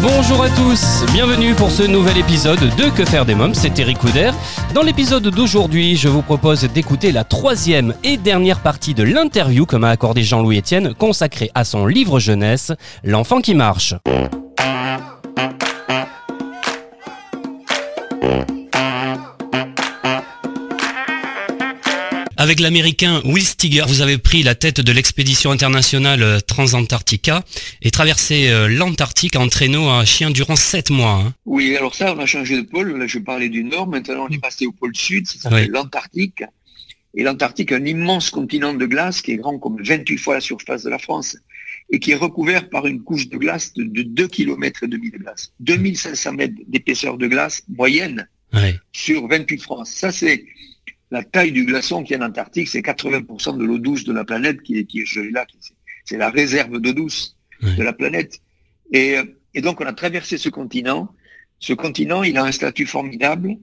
Bonjour à tous, bienvenue pour ce nouvel épisode de Que faire des mômes, c'est Eric Couder. Dans l'épisode d'aujourd'hui, je vous propose d'écouter la troisième et dernière partie de l'interview que m'a accordé Jean-Louis Etienne, consacrée à son livre jeunesse, L'enfant qui marche. Avec l'américain Will Steger, vous avez pris la tête de l'expédition internationale euh, Transantarctica et traversé euh, l'Antarctique en traîneau à chien durant sept mois. hein. Oui, alors ça, on a changé de pôle. Là, je parlais du Nord. Maintenant, on est passé au pôle Sud. Ça Oui. s'appelle l'Antarctique. Et l'Antarctique, un immense continent de glace qui est grand comme 28 fois la surface de la France et qui est recouvert par une couche de glace de, de 2 km et demi de glace. 2500 mètres d'épaisseur de glace moyenne Ouais. sur 28 France. Ça, c'est la taille du glaçon qui est en Antarctique. C'est 80% de l'eau douce de la planète qui est, qui est gelée là. c'est- la réserve d'eau douce de la planète. Et, et donc, on a traversé ce continent. Ce continent, il a un statut formidable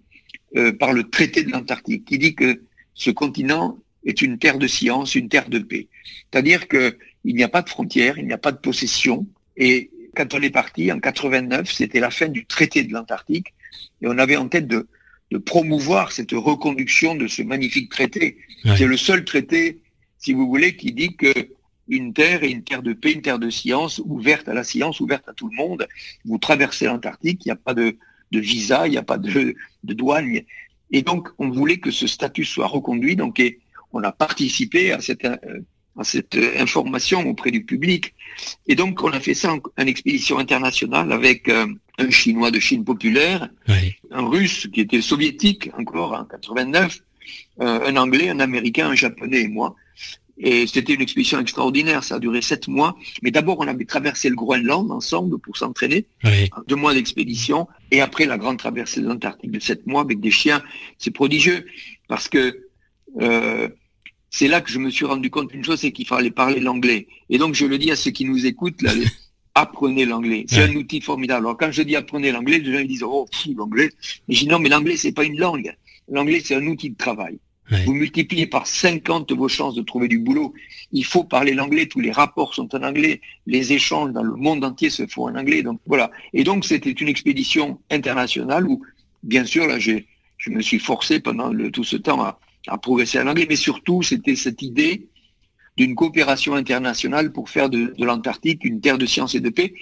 euh, par le traité de l'Antarctique, qui dit que ce continent est une terre de science, une terre de paix. C'est-à-dire que il n'y a pas de frontières, il n'y a pas de possession. Et quand on est parti en 89, c'était la fin du traité de l'Antarctique, et on avait en tête de, de promouvoir cette reconduction de ce magnifique traité. Ouais. C'est le seul traité, si vous voulez, qui dit que une terre est une terre de paix, une terre de science, ouverte à la science, ouverte à tout le monde. Vous traversez l'Antarctique, il n'y a pas de, de visa, il n'y a pas de, de douane. Et donc, on voulait que ce statut soit reconduit. Donc, et on a participé à cette, euh, à cette information auprès du public. Et donc, on a fait ça en, en expédition internationale avec euh, un Chinois de Chine populaire. Un Russe qui était soviétique encore en 89, euh, un Anglais, un Américain, un Japonais et moi. Et c'était une expédition extraordinaire, ça a duré sept mois. Mais d'abord, on avait traversé le Groenland ensemble pour s'entraîner, deux mois d'expédition, et après la grande traversée de l'Antarctique de sept mois avec des chiens. C'est prodigieux, parce que euh, c'est là que je me suis rendu compte d'une chose, c'est qu'il fallait parler l'anglais. Et donc, je le dis à ceux qui nous écoutent, là, apprenez l'anglais. C'est Ouais. un outil formidable. Alors, quand je dis apprenez l'anglais, les gens ils disent, oh, l'anglais. Et je dis, non, mais l'anglais, c'est pas une langue. L'anglais, c'est un outil de travail. Ouais. Vous multipliez par 50 vos chances de trouver du boulot. Il faut parler l'anglais. Tous les rapports sont en anglais. Les échanges dans le monde entier se font en anglais. Donc, voilà. Et donc, c'était une expédition internationale où, bien sûr, là, j'ai, je me suis forcé pendant le- tout ce temps à, à progresser en anglais, mais surtout, c'était cette idée d'une coopération internationale pour faire de, de l'Antarctique une terre de science et de paix.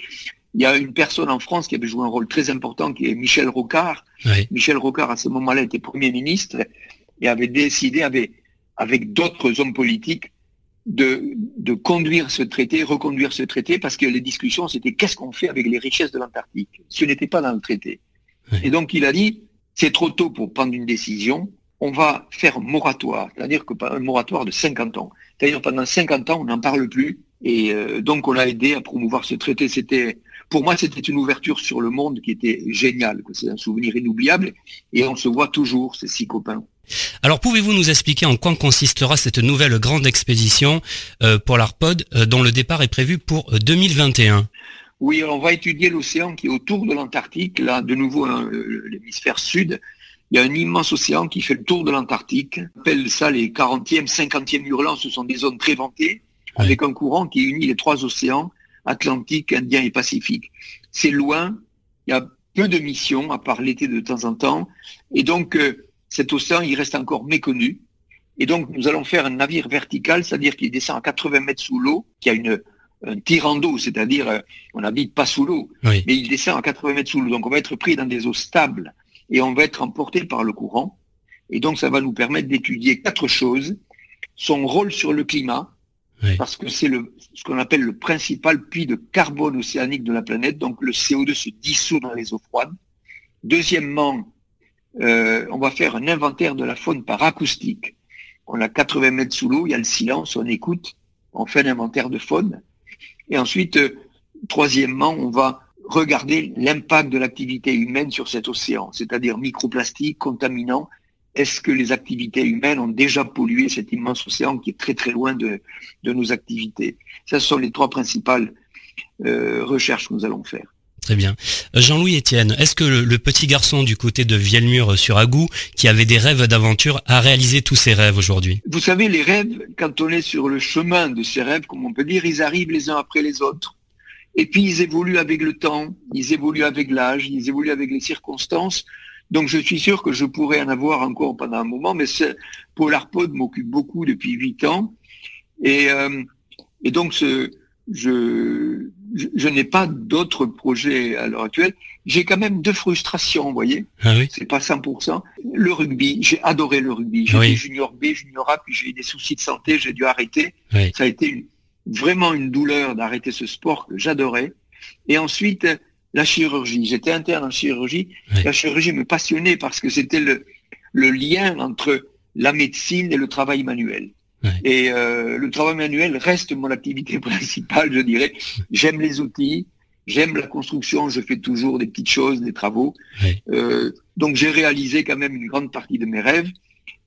Il y a une personne en France qui avait joué un rôle très important, qui est Michel Rocard. Michel Rocard, à ce moment-là, était Premier ministre et avait décidé, avec, avec d'autres hommes politiques, de, de conduire ce traité, reconduire ce traité, parce que les discussions, c'était qu'est-ce qu'on fait avec les richesses de l'Antarctique? Ce n'était pas dans le traité. Et donc, il a dit, c'est trop tôt pour prendre une décision, on va faire moratoire, c'est-à-dire que un moratoire de 50 ans. C'est-à-dire pendant 50 ans, on n'en parle plus. Et euh, donc, on a aidé à promouvoir ce traité. C'était, pour moi, c'était une ouverture sur le monde qui était géniale. C'est un souvenir inoubliable. Et on se voit toujours, ces six copains. Alors pouvez-vous nous expliquer en quoi consistera cette nouvelle grande expédition euh, pour l'ARPOD euh, dont le départ est prévu pour euh, 2021 Oui, on va étudier l'océan qui est autour de l'Antarctique. Là, de nouveau, hein, l'hémisphère sud. Il y a un immense océan qui fait le tour de l'Antarctique. On appelle ça les 40e, 50e hurlants. Ce sont des zones très ventées, avec un courant qui unit les trois océans, Atlantique, Indien et Pacifique. C'est loin. Il y a peu de missions, à part l'été de temps en temps. Et donc, euh, cet océan, il reste encore méconnu. Et donc, nous allons faire un navire vertical, c'est-à-dire qu'il descend à 80 mètres sous l'eau, qui a une, un tirant d'eau, c'est-à-dire euh, on n'habite pas sous l'eau, Oui. mais il descend à 80 mètres sous l'eau. Donc on va être pris dans des eaux stables et on va être emporté par le courant. Et donc ça va nous permettre d'étudier quatre choses. Son rôle sur le climat, Oui. parce que c'est le, ce qu'on appelle le principal puits de carbone océanique de la planète. Donc le CO2 se dissout dans les eaux froides. Deuxièmement, euh, on va faire un inventaire de la faune par acoustique. On a 80 mètres sous l'eau, il y a le silence, on écoute, on fait un inventaire de faune. Et ensuite, euh, troisièmement, on va regarder l'impact de l'activité humaine sur cet océan, c'est-à-dire microplastiques, contaminants, est-ce que les activités humaines ont déjà pollué cet immense océan qui est très très loin de, de nos activités? Ce sont les trois principales euh, recherches que nous allons faire. Très bien. Euh, Jean-Louis Etienne, est-ce que le, petit garçon du côté de Vielmur euh, sur Agou, qui avait des rêves d'aventure, a réalisé tous ses rêves aujourd'hui? Vous savez, les rêves, quand on est sur le chemin de ces rêves, comme on peut dire, ils arrivent les uns après les autres. Et puis ils évoluent avec le temps, ils évoluent avec l'âge, ils évoluent avec les circonstances. Donc je suis sûr que je pourrais en avoir encore pendant un moment, mais PolarPod m'occupe beaucoup depuis huit ans. Et, euh, et donc ce, je, je, n'ai pas d'autres projets à l'heure actuelle. J'ai quand même deux frustrations, vous voyez. Ah oui. C'est pas 100%. Le rugby, j'ai adoré le rugby. J'ai fait junior B, junior A, puis j'ai eu des soucis de santé, j'ai dû arrêter. Ça a été vraiment une douleur d'arrêter ce sport que j'adorais. Et ensuite, la chirurgie. J'étais interne en chirurgie. La chirurgie me passionnait parce que c'était le, le lien entre la médecine et le travail manuel. Et euh, le travail manuel reste mon activité principale, je dirais. J'aime les outils, j'aime la construction, je fais toujours des petites choses, des travaux. Euh, donc j'ai réalisé quand même une grande partie de mes rêves.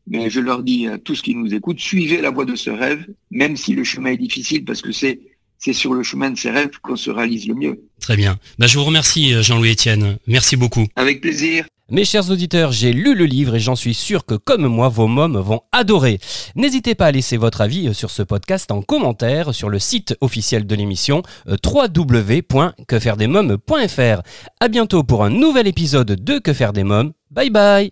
Mais je leur dis à tous qui nous écoutent, suivez la voie de ce rêve, même si le chemin est difficile, parce que c'est c'est sur le chemin de ces rêves qu'on se réalise le mieux. Très bien. Bah, je vous remercie, euh, Jean-Louis Etienne. Merci beaucoup. Avec plaisir. Mes chers auditeurs, j'ai lu le livre et j'en suis sûr que comme moi, vos mômes vont adorer. N'hésitez pas à laisser votre avis sur ce podcast en commentaire sur le site officiel de l'émission euh, www.quefairedesmômes.fr. À bientôt pour un nouvel épisode de Que faire des mômes. Bye bye